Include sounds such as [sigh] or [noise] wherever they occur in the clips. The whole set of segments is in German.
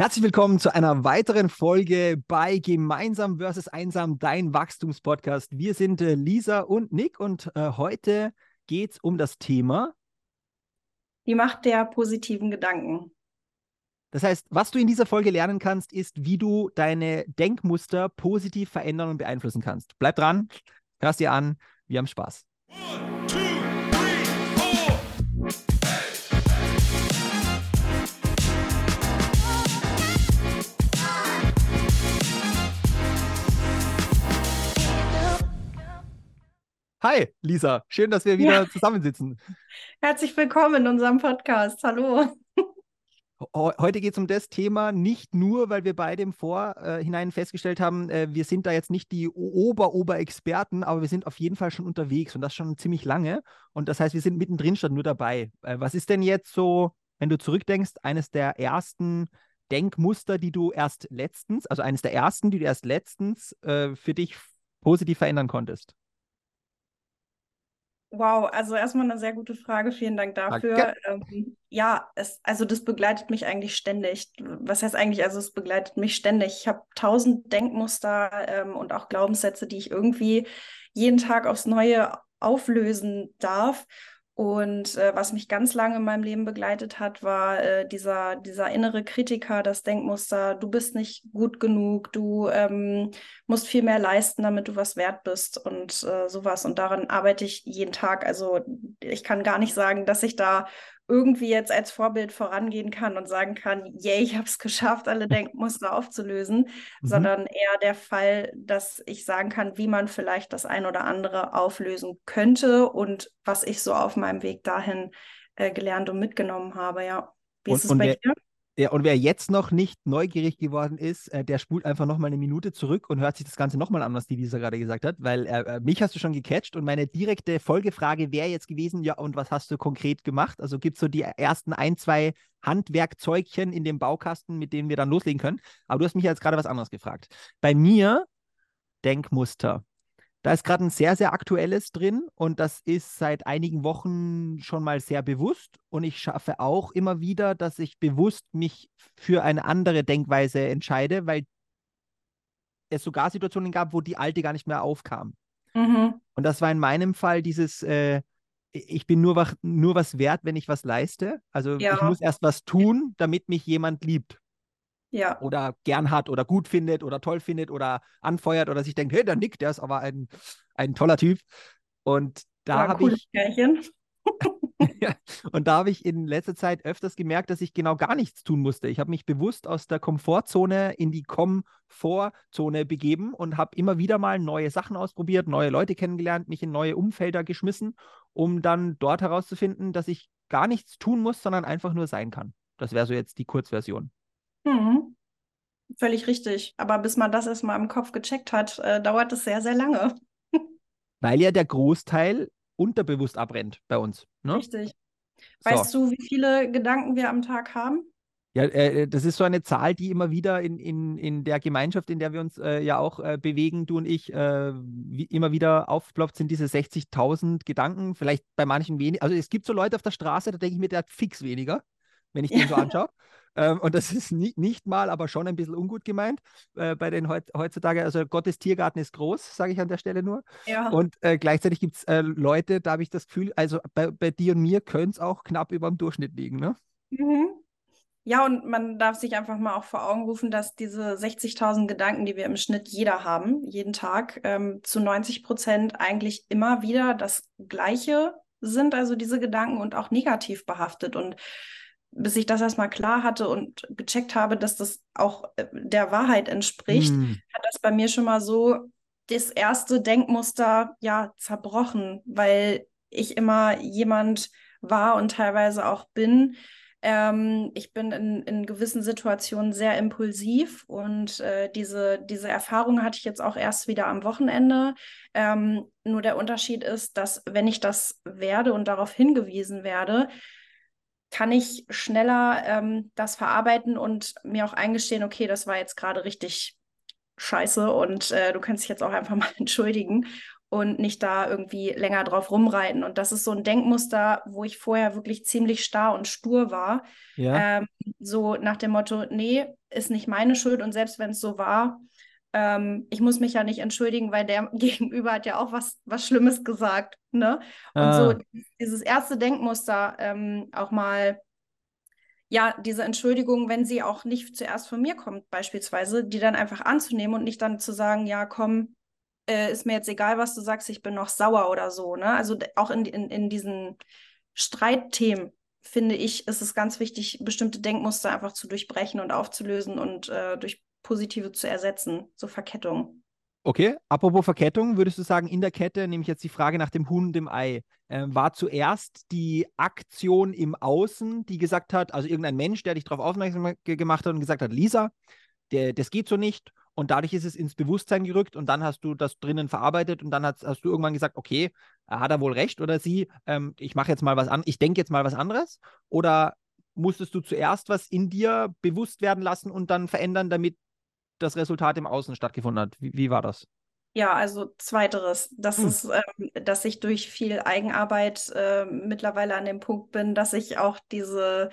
Herzlich willkommen zu einer weiteren Folge bei Gemeinsam versus Einsam, dein Wachstumspodcast. Wir sind äh, Lisa und Nick und äh, heute geht es um das Thema Die Macht der positiven Gedanken. Das heißt, was du in dieser Folge lernen kannst, ist, wie du deine Denkmuster positiv verändern und beeinflussen kannst. Bleib dran, hörst dir an, wir haben Spaß. Hi, Lisa. Schön, dass wir wieder ja. zusammensitzen. Herzlich willkommen in unserem Podcast. Hallo. Heute geht es um das Thema nicht nur, weil wir beide im Vorhinein festgestellt haben, äh, wir sind da jetzt nicht die Ober-Ober-Experten, aber wir sind auf jeden Fall schon unterwegs und das schon ziemlich lange. Und das heißt, wir sind mittendrin statt nur dabei. Äh, was ist denn jetzt so, wenn du zurückdenkst, eines der ersten Denkmuster, die du erst letztens, also eines der ersten, die du erst letztens äh, für dich positiv verändern konntest? Wow, also erstmal eine sehr gute Frage. Vielen Dank dafür. Ähm, ja, es, also das begleitet mich eigentlich ständig. Was heißt eigentlich? Also es begleitet mich ständig. Ich habe tausend Denkmuster ähm, und auch Glaubenssätze, die ich irgendwie jeden Tag aufs Neue auflösen darf. Und äh, was mich ganz lange in meinem Leben begleitet hat, war äh, dieser, dieser innere Kritiker, das Denkmuster, du bist nicht gut genug, du ähm, musst viel mehr leisten, damit du was wert bist und äh, sowas. Und daran arbeite ich jeden Tag. Also ich kann gar nicht sagen, dass ich da irgendwie jetzt als Vorbild vorangehen kann und sagen kann, yay, ich habe es geschafft, alle [laughs] Denkmuster aufzulösen, mhm. sondern eher der Fall, dass ich sagen kann, wie man vielleicht das ein oder andere auflösen könnte und was ich so auf meinem Weg dahin äh, gelernt und mitgenommen habe, ja. Wie und, ist es bei dir? Ja, und wer jetzt noch nicht neugierig geworden ist, äh, der spult einfach noch mal eine Minute zurück und hört sich das Ganze nochmal an, was die Lisa gerade gesagt hat, weil äh, äh, mich hast du schon gecatcht und meine direkte Folgefrage wäre jetzt gewesen, ja, und was hast du konkret gemacht? Also gibt es so die ersten ein, zwei Handwerkzeugchen in dem Baukasten, mit denen wir dann loslegen können. Aber du hast mich jetzt gerade was anderes gefragt. Bei mir Denkmuster. Da ist gerade ein sehr, sehr aktuelles drin und das ist seit einigen Wochen schon mal sehr bewusst. Und ich schaffe auch immer wieder, dass ich bewusst mich für eine andere Denkweise entscheide, weil es sogar Situationen gab, wo die alte gar nicht mehr aufkam. Mhm. Und das war in meinem Fall dieses, äh, ich bin nur was, nur was wert, wenn ich was leiste. Also ja. ich muss erst was tun, damit mich jemand liebt ja. oder gern hat oder gut findet oder toll findet oder anfeuert oder sich denkt, hey, der Nick, der ist aber ein, ein toller Typ. Und da habe ich. [laughs] ja, und da habe ich in letzter Zeit öfters gemerkt, dass ich genau gar nichts tun musste. Ich habe mich bewusst aus der Komfortzone in die Komfortzone begeben und habe immer wieder mal neue Sachen ausprobiert, neue Leute kennengelernt, mich in neue Umfelder geschmissen, um dann dort herauszufinden, dass ich gar nichts tun muss, sondern einfach nur sein kann. Das wäre so jetzt die Kurzversion. Mhm. Völlig richtig. Aber bis man das erstmal im Kopf gecheckt hat, äh, dauert es sehr, sehr lange. [laughs] Weil ja der Großteil unterbewusst abbrennt bei uns. Ne? Richtig. Weißt so. du, wie viele Gedanken wir am Tag haben? Ja, äh, das ist so eine Zahl, die immer wieder in, in, in der Gemeinschaft, in der wir uns äh, ja auch äh, bewegen, du und ich, äh, wie, immer wieder aufploppt, sind diese 60.000 Gedanken. Vielleicht bei manchen wenig. Also es gibt so Leute auf der Straße, da denke ich mir, der hat fix weniger, wenn ich den so [laughs] anschaue. Ähm, und das ist nie, nicht mal, aber schon ein bisschen ungut gemeint äh, bei den heut, heutzutage. Also Gottes Tiergarten ist groß, sage ich an der Stelle nur. Ja. Und äh, gleichzeitig gibt es äh, Leute, da habe ich das Gefühl, also bei, bei dir und mir könnte es auch knapp über dem Durchschnitt liegen. Ne? Mhm. Ja, und man darf sich einfach mal auch vor Augen rufen, dass diese 60.000 Gedanken, die wir im Schnitt jeder haben, jeden Tag, ähm, zu 90 Prozent eigentlich immer wieder das Gleiche sind, also diese Gedanken und auch negativ behaftet. Und bis ich das erstmal klar hatte und gecheckt habe, dass das auch äh, der Wahrheit entspricht, mm. hat das bei mir schon mal so das erste Denkmuster ja zerbrochen, weil ich immer jemand war und teilweise auch bin. Ähm, ich bin in, in gewissen Situationen sehr impulsiv und äh, diese, diese Erfahrung hatte ich jetzt auch erst wieder am Wochenende. Ähm, nur der Unterschied ist, dass wenn ich das werde und darauf hingewiesen werde, kann ich schneller ähm, das verarbeiten und mir auch eingestehen, okay, das war jetzt gerade richtig scheiße und äh, du kannst dich jetzt auch einfach [laughs] mal entschuldigen und nicht da irgendwie länger drauf rumreiten. Und das ist so ein Denkmuster, wo ich vorher wirklich ziemlich starr und stur war. Ja. Ähm, so nach dem Motto, nee, ist nicht meine Schuld und selbst wenn es so war, ähm, ich muss mich ja nicht entschuldigen, weil der [laughs] Gegenüber hat ja auch was, was Schlimmes gesagt. Ne? Und ah. so dieses erste Denkmuster ähm, auch mal, ja, diese Entschuldigung, wenn sie auch nicht zuerst von mir kommt, beispielsweise, die dann einfach anzunehmen und nicht dann zu sagen, ja, komm, äh, ist mir jetzt egal, was du sagst, ich bin noch sauer oder so. Ne? Also auch in, in, in diesen Streitthemen finde ich, ist es ganz wichtig, bestimmte Denkmuster einfach zu durchbrechen und aufzulösen und äh, durch positive zu ersetzen, so Verkettung. Okay, apropos Verkettung, würdest du sagen, in der Kette, nehme ich jetzt die Frage nach dem Huhn und dem Ei, äh, war zuerst die Aktion im Außen, die gesagt hat, also irgendein Mensch, der dich darauf aufmerksam gemacht hat und gesagt hat, Lisa, der, das geht so nicht und dadurch ist es ins Bewusstsein gerückt und dann hast du das drinnen verarbeitet und dann hast, hast du irgendwann gesagt, okay, hat er wohl recht oder sie, ähm, ich mache jetzt mal was an, ich denke jetzt mal was anderes oder musstest du zuerst was in dir bewusst werden lassen und dann verändern, damit das Resultat im Außen stattgefunden hat? Wie, wie war das? Ja, also zweiteres, das hm. ist, ähm, dass ich durch viel Eigenarbeit äh, mittlerweile an dem Punkt bin, dass ich auch diese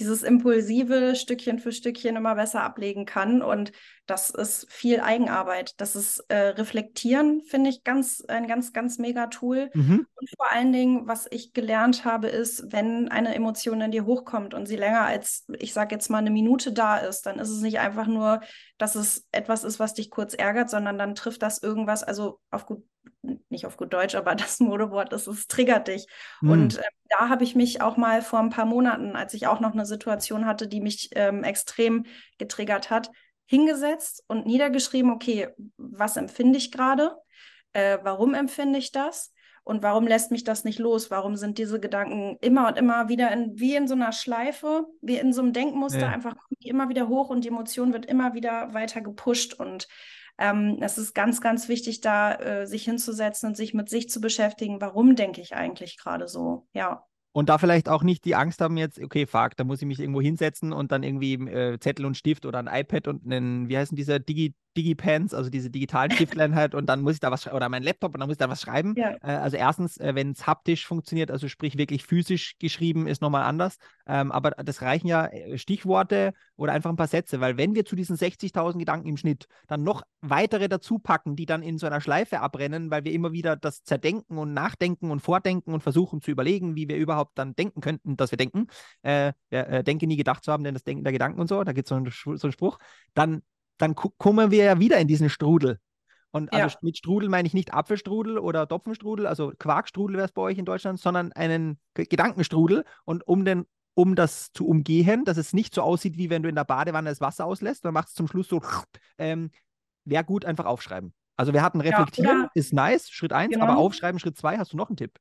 dieses impulsive Stückchen für Stückchen immer besser ablegen kann. Und das ist viel Eigenarbeit. Das ist äh, Reflektieren, finde ich ganz, ein ganz, ganz mega Tool. Mhm. Und vor allen Dingen, was ich gelernt habe, ist, wenn eine Emotion in dir hochkommt und sie länger als, ich sage jetzt mal, eine Minute da ist, dann ist es nicht einfach nur, dass es etwas ist, was dich kurz ärgert, sondern dann trifft das irgendwas, also auf gut nicht auf gut Deutsch, aber [laughs] das Modewort ist, es triggert dich. Mhm. Und äh, da habe ich mich auch mal vor ein paar Monaten, als ich auch noch eine Situation hatte, die mich ähm, extrem getriggert hat, hingesetzt und niedergeschrieben, okay, was empfinde ich gerade? Äh, warum empfinde ich das? Und warum lässt mich das nicht los? Warum sind diese Gedanken immer und immer wieder in, wie in so einer Schleife, wie in so einem Denkmuster, ja. einfach immer wieder hoch und die Emotion wird immer wieder weiter gepusht. Und ähm, es ist ganz, ganz wichtig, da äh, sich hinzusetzen und sich mit sich zu beschäftigen. Warum denke ich eigentlich gerade so? Ja. Und da vielleicht auch nicht die Angst haben jetzt, okay, fuck, da muss ich mich irgendwo hinsetzen und dann irgendwie äh, Zettel und Stift oder ein iPad und einen, wie heißen diese Digi Digipens, also diese digitalen [laughs] Stiftlein halt, und dann muss ich da was schreiben, oder mein Laptop und dann muss ich da was schreiben. Ja. Äh, also erstens, äh, wenn es haptisch funktioniert, also sprich wirklich physisch geschrieben, ist nochmal anders. Ähm, aber das reichen ja äh, Stichworte oder einfach ein paar Sätze, weil wenn wir zu diesen 60.000 Gedanken im Schnitt dann noch weitere dazu packen, die dann in so einer Schleife abrennen, weil wir immer wieder das zerdenken und nachdenken und vordenken und versuchen zu überlegen, wie wir überhaupt dann denken könnten, dass wir denken, äh, äh, denke nie gedacht zu haben, denn das Denken der Gedanken und so, da gibt es so, so einen Spruch, dann dann kommen wir ja wieder in diesen Strudel. Und also ja. mit Strudel meine ich nicht Apfelstrudel oder Topfenstrudel, also Quarkstrudel wäre es bei euch in Deutschland, sondern einen Gedankenstrudel. Und um den um das zu umgehen, dass es nicht so aussieht, wie wenn du in der Badewanne das Wasser auslässt, dann machst du zum Schluss so, ähm, wäre gut, einfach aufschreiben. Also wir hatten Reflektieren, ja, ist nice, Schritt 1, genau. aber Aufschreiben, Schritt 2, hast du noch einen Tipp?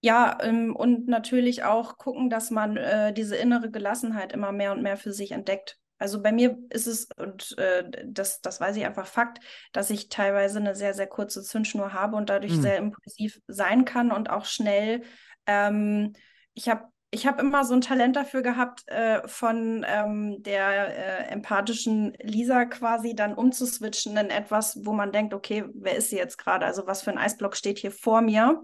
Ja, ähm, und natürlich auch gucken, dass man äh, diese innere Gelassenheit immer mehr und mehr für sich entdeckt. Also bei mir ist es, und äh, das, das weiß ich einfach Fakt, dass ich teilweise eine sehr, sehr kurze Zündschnur habe und dadurch mhm. sehr impulsiv sein kann und auch schnell. Ähm, ich habe ich habe immer so ein Talent dafür gehabt, äh, von ähm, der äh, empathischen Lisa quasi dann umzuswitchen in etwas, wo man denkt, okay, wer ist sie jetzt gerade? Also was für ein Eisblock steht hier vor mir?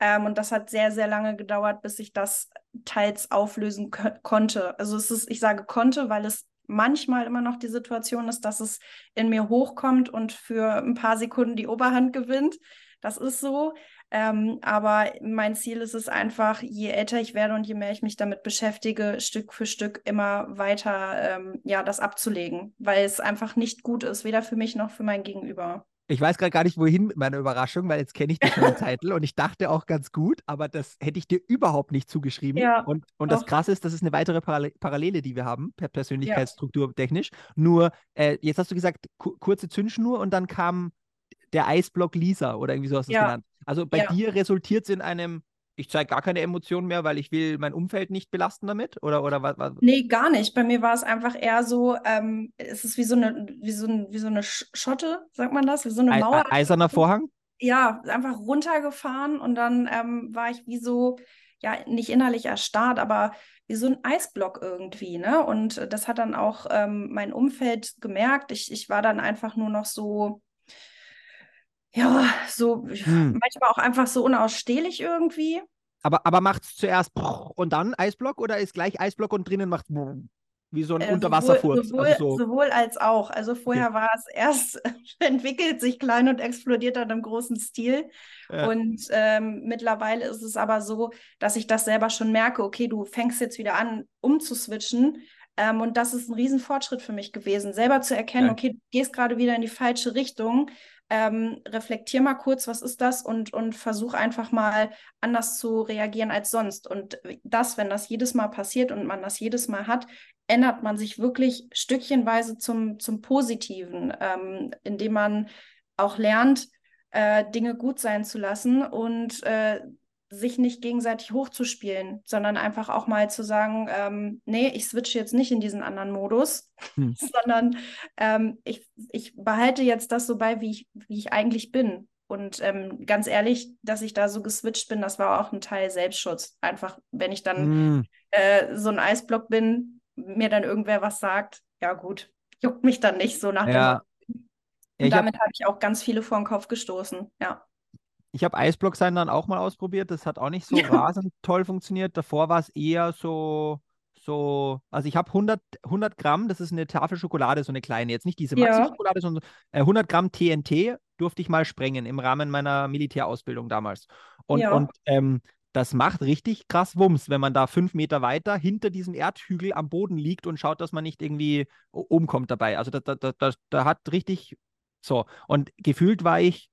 Ähm, und das hat sehr, sehr lange gedauert, bis ich das teils auflösen konnte. Also es ist, ich sage konnte, weil es manchmal immer noch die Situation ist, dass es in mir hochkommt und für ein paar Sekunden die Oberhand gewinnt. Das ist so. Ähm, aber mein Ziel ist es einfach, je älter ich werde und je mehr ich mich damit beschäftige, Stück für Stück immer weiter ähm, ja, das abzulegen, weil es einfach nicht gut ist, weder für mich noch für mein Gegenüber. Ich weiß gerade gar nicht, wohin mit meiner Überraschung, weil jetzt kenne ich dich schon den Titel und ich dachte auch ganz gut, aber das hätte ich dir überhaupt nicht zugeschrieben. Ja, und und das Krasse ist, das ist eine weitere Parallele, die wir haben, per Persönlichkeitsstruktur technisch. Nur, äh, jetzt hast du gesagt, kurze Zündschnur und dann kam der Eisblock Lisa oder irgendwie so hast du es ja. genannt. Also bei ja. dir resultiert es in einem ich zeige gar keine Emotionen mehr, weil ich will mein Umfeld nicht belasten damit? Oder, oder was, was? Nee, gar nicht. Bei mir war es einfach eher so, ähm, es ist wie so eine, wie so, ein, wie so eine Schotte, sagt man das? Wie so eine Mauer. eiserner Vorhang? Ja, einfach runtergefahren und dann ähm, war ich wie so, ja, nicht innerlich erstarrt, aber wie so ein Eisblock irgendwie, ne? Und das hat dann auch ähm, mein Umfeld gemerkt. Ich, ich war dann einfach nur noch so, ja, so hm. manchmal auch einfach so unausstehlich irgendwie. Aber, aber macht es zuerst und dann Eisblock oder ist gleich Eisblock und drinnen macht wie so ein Äh, Unterwasserfurz. Sowohl, Also so, sowohl als auch. Also vorher Okay. war es erst, [laughs] entwickelt sich klein und explodiert dann im großen Stil. Ja. Und ähm, mittlerweile ist es aber so, dass ich das selber schon merke, okay, du fängst jetzt wieder an, umzuswitchen. Ähm, und das ist ein Riesenfortschritt für mich gewesen, selber zu erkennen, Ja. okay, du gehst gerade wieder in die falsche Richtung. Ähm, reflektier mal kurz, was ist das und, und versuch einfach mal anders zu reagieren als sonst. Und das, wenn das jedes Mal passiert und man das jedes Mal hat, ändert man sich wirklich stückchenweise zum, zum Positiven, ähm, indem man auch lernt, äh, Dinge gut sein zu lassen und äh, sich nicht gegenseitig hochzuspielen, sondern einfach auch mal zu sagen, ähm, nee, ich switche jetzt nicht in diesen anderen Modus, Hm. [laughs] sondern ähm, ich, ich behalte jetzt das so bei, wie ich, wie ich eigentlich bin. Und ähm, ganz ehrlich, dass ich da so geswitcht bin, das war auch ein Teil Selbstschutz. Einfach, wenn ich dann Mm, äh, so ein Eisblock bin, mir dann irgendwer was sagt, ja gut, juckt mich dann nicht so nach dem Ja. Motto. Ja, damit habe ich auch ganz viele vor den Kopf gestoßen. Ja. Ich hab Eisblock sein dann auch mal ausprobiert. Das hat auch nicht so Ja. rasend toll funktioniert. Davor war es eher so, so, also ich habe 100, 100 Gramm, das ist eine Tafel Schokolade, so eine kleine, jetzt nicht diese Ja. Maxi-Schokolade, sondern äh, 100 Gramm TNT durfte ich mal sprengen im Rahmen meiner Militärausbildung damals. Und, Ja. und ähm, das macht richtig krass Wumms, wenn man da fünf Meter weiter hinter diesem Erdhügel am Boden liegt und schaut, dass man nicht irgendwie umkommt dabei. Also da, da, da, da hat richtig so. Und gefühlt war ich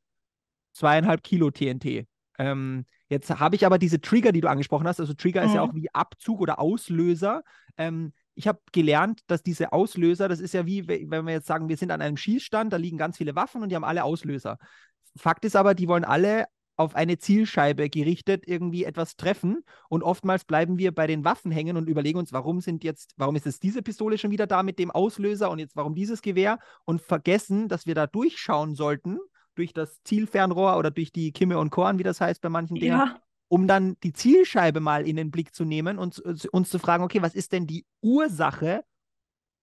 zweieinhalb Kilo TNT. Ähm, jetzt habe ich aber diese Trigger, die du angesprochen hast. Also Trigger ist ja Mhm. auch wie Abzug oder Auslöser. Ähm, ich habe gelernt, dass diese Auslöser, das ist ja wie, we- wenn wir jetzt sagen, wir sind an einem Schießstand, da liegen ganz viele Waffen und die haben alle Auslöser. Fakt ist aber, die wollen alle auf eine Zielscheibe gerichtet irgendwie etwas treffen und oftmals bleiben wir bei den Waffen hängen und überlegen uns, warum sind jetzt, warum ist jetzt diese Pistole schon wieder da mit dem Auslöser und jetzt warum dieses Gewehr und vergessen, dass wir da durchschauen sollten durch das Zielfernrohr oder durch die Kimme und Korn, wie das heißt bei manchen Dingen, Ja. um dann die Zielscheibe mal in den Blick zu nehmen und uns, zu fragen, okay, was ist denn die Ursache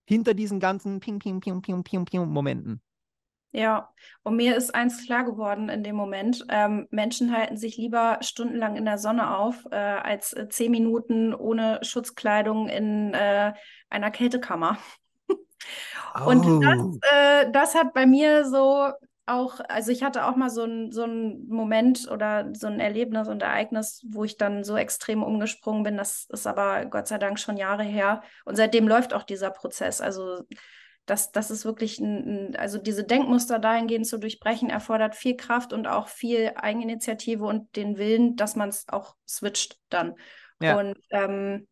hinter diesen ganzen Ping, Ping, Ping, Ping, Ping, Ping Momenten? Ja, und mir ist eins klar geworden in dem Moment. Ähm, Menschen halten sich lieber stundenlang in der Sonne auf, äh, als äh, zehn Minuten ohne Schutzkleidung in äh, einer Kältekammer. [laughs] Und Oh. Äh, das hat bei mir so auch, also ich hatte auch mal so ein, so einen Moment oder so ein Erlebnis und Ereignis, wo ich dann so extrem umgesprungen bin. Das ist aber Gott sei Dank schon Jahre her. Und seitdem läuft auch dieser Prozess. Also das, das ist wirklich ein, also diese Denkmuster dahingehend zu durchbrechen, erfordert viel Kraft und auch viel Eigeninitiative und den Willen, dass man es auch switcht dann. Ja. Und ähm,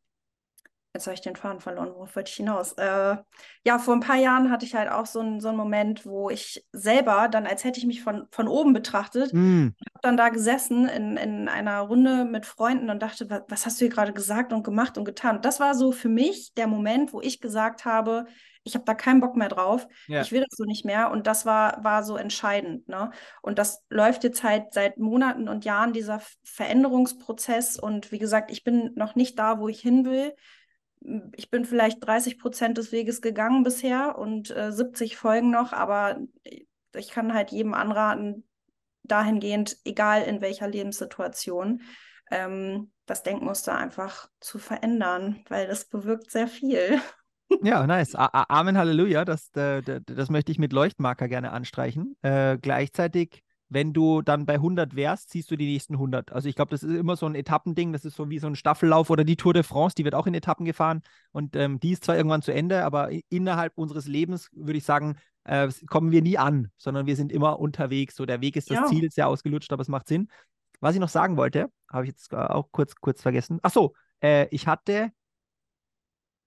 jetzt habe ich den Faden verloren, worauf wollte ich hinaus? Äh, ja, vor ein paar Jahren hatte ich halt auch so einen so einen Moment, wo ich selber dann, als hätte ich mich von, von oben betrachtet, Mm, habe dann da gesessen in, in einer Runde mit Freunden und dachte, was, was hast du hier gerade gesagt und gemacht und getan? Und das war so für mich der Moment, wo ich gesagt habe, ich habe da keinen Bock mehr drauf, ja. ich will das so nicht mehr. Und das war, war so entscheidend. Ne? Und das läuft jetzt halt seit Monaten und Jahren, dieser Veränderungsprozess. Und wie gesagt, ich bin noch nicht da, wo ich hin will. Ich bin vielleicht 30 Prozent des Weges gegangen bisher und äh, 70 folgen noch, aber ich kann halt jedem anraten, dahingehend, egal in welcher Lebenssituation, ähm, das Denkmuster einfach zu verändern, weil das bewirkt sehr viel. Ja, nice. A Amen, Halleluja. Das, äh, d- d- das möchte ich mit Leuchtmarker gerne anstreichen. Äh, gleichzeitig, wenn du dann bei 100 wärst, ziehst du die nächsten 100. Also ich glaube, das ist immer so ein Etappending. Das ist so wie so ein Staffellauf oder die Tour de France, die wird auch in Etappen gefahren. Und ähm, die ist zwar irgendwann zu Ende, aber innerhalb unseres Lebens würde ich sagen, äh, kommen wir nie an, sondern wir sind immer unterwegs. So der Weg ist das Ja. Ziel, sehr ausgelutscht, aber es macht Sinn. Was ich noch sagen wollte, habe ich jetzt auch kurz, kurz vergessen. Ach so, äh, ich hatte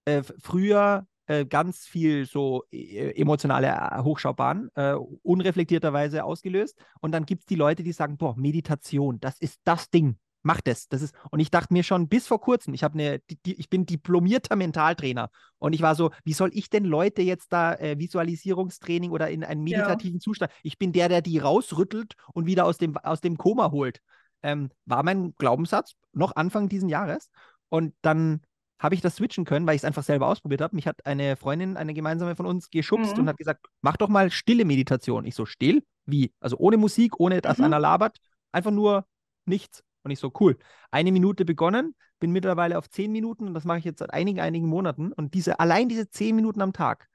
äh, früher äh, ganz viel so äh, emotionale äh, Hochschaubahn, äh, unreflektierterweise ausgelöst. Und dann gibt es die Leute, die sagen, boah, Meditation, das ist das Ding. Mach das. das ist, und ich dachte mir schon bis vor kurzem, ich, eine, die, die, ich bin diplomierter Mentaltrainer. Und ich war so, wie soll ich denn Leute jetzt da äh, Visualisierungstraining oder in einen Ja. meditativen Zustand? Ich bin der, der die rausrüttelt und wieder aus dem, aus dem Koma holt. Ähm, war mein Glaubenssatz noch Anfang diesen Jahres. Und dann habe ich das switchen können, weil ich es einfach selber ausprobiert habe. Mich hat eine Freundin, eine gemeinsame von uns, geschubst Mhm. und hat gesagt, mach doch mal stille Meditation. Ich so, still? Wie? Also ohne Musik, ohne dass Mhm. einer labert, einfach nur nichts. Und ich so, cool. Eine Minute begonnen, bin mittlerweile auf zehn Minuten und das mache ich jetzt seit einigen, einigen Monaten. Und diese, allein diese zehn Minuten am Tag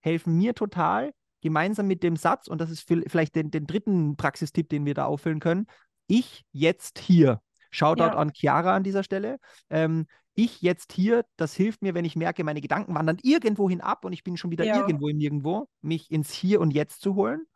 helfen mir total, gemeinsam mit dem Satz, und das ist vielleicht den, den dritten Praxistipp, den wir da auffüllen können, ich jetzt hier. Shoutout ja. an Chiara an dieser Stelle. Ähm, ich jetzt hier, das hilft mir, wenn ich merke, meine Gedanken wandern irgendwohin ab und ich bin schon wieder ja. irgendwo im Nirgendwo, mich ins Hier und Jetzt zu holen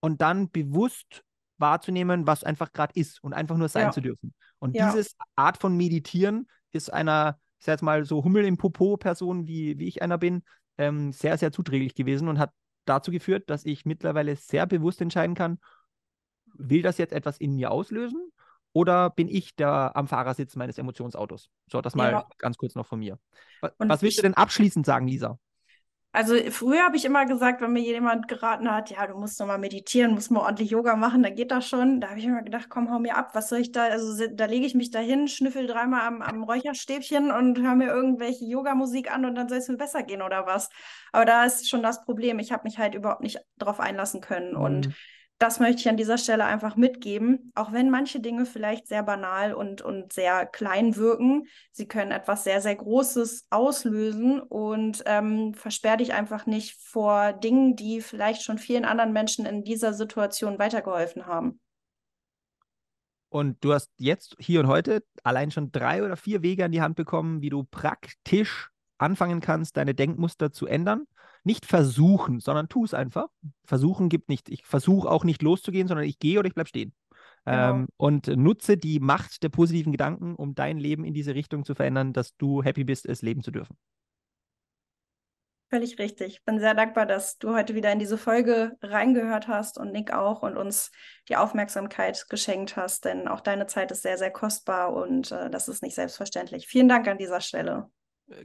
und dann bewusst wahrzunehmen, was einfach gerade ist und einfach nur sein ja. zu dürfen. Und ja. diese Art von Meditieren ist einer, ich sag jetzt mal, so Hummel im Popo-Person, wie, wie ich einer bin, ähm, sehr, sehr zuträglich gewesen und hat dazu geführt, dass ich mittlerweile sehr bewusst entscheiden kann, will das jetzt etwas in mir auslösen oder bin ich der am Fahrersitz meines Emotionsautos? So, das mal ja. ganz kurz noch von mir. Was, was willst du denn abschließend sagen, Lisa? Also früher habe ich immer gesagt, wenn mir jemand geraten hat, ja, du musst nochmal meditieren, musst mal ordentlich Yoga machen, dann geht das schon. Da habe ich immer gedacht, komm, hau mir ab, was soll ich da? Also da lege ich mich dahin, schnüffel dreimal am, am Räucherstäbchen und höre mir irgendwelche Yoga-Musik an und dann soll es mir besser gehen oder was. Aber da ist schon das Problem, ich habe mich halt überhaupt nicht drauf einlassen können. Mhm. Und das möchte ich an dieser Stelle einfach mitgeben. Auch wenn manche Dinge vielleicht sehr banal und, und sehr klein wirken, sie können etwas sehr, sehr Großes auslösen und ähm, versperr dich einfach nicht vor Dingen, die vielleicht schon vielen anderen Menschen in dieser Situation weitergeholfen haben. Und du hast jetzt hier und heute allein schon drei oder vier Wege an die Hand bekommen, wie du praktisch anfangen kannst, deine Denkmuster zu ändern nicht versuchen, sondern tu es einfach. Versuchen gibt nicht. Ich versuche auch nicht loszugehen, sondern ich gehe oder ich bleibe stehen. Genau. Ähm, und nutze die Macht der positiven Gedanken, um dein Leben in diese Richtung zu verändern, dass du happy bist, es leben zu dürfen. Völlig richtig. Ich bin sehr dankbar, dass du heute wieder in diese Folge reingehört hast und Nick auch und uns die Aufmerksamkeit geschenkt hast, denn auch deine Zeit ist sehr, sehr kostbar und äh, das ist nicht selbstverständlich. Vielen Dank an dieser Stelle.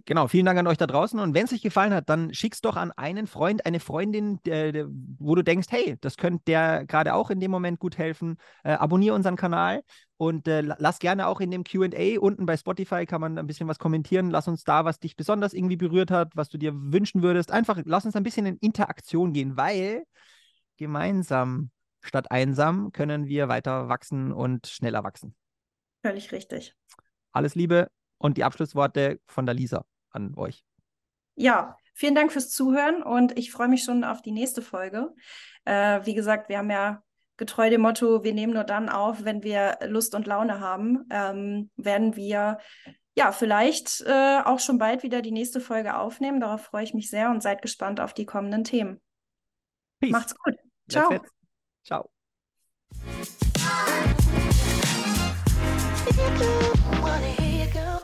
Genau, vielen Dank an euch da draußen. Und wenn es euch gefallen hat, dann schick's doch an einen Freund, eine Freundin, der, der, wo du denkst, hey, das könnte der gerade auch in dem Moment gut helfen. Äh, abonniere unseren Kanal und äh, lass gerne auch in dem QA unten bei Spotify kann man ein bisschen was kommentieren. Lass uns da, was dich besonders irgendwie berührt hat, was du dir wünschen würdest. Einfach lass uns ein bisschen in Interaktion gehen, weil gemeinsam statt einsam können wir weiter wachsen und schneller wachsen. Völlig richtig. Alles Liebe, und die Abschlussworte von der Lisa an euch. Ja, vielen Dank fürs Zuhören und ich freue mich schon auf die nächste Folge. Äh, wie gesagt, wir haben ja getreu dem Motto, wir nehmen nur dann auf, wenn wir Lust und Laune haben, ähm, werden wir ja vielleicht äh, auch schon bald wieder die nächste Folge aufnehmen. Darauf freue ich mich sehr und seid gespannt auf die kommenden Themen. Peace. Macht's gut. Ciao. Ciao. Wanna hear you go?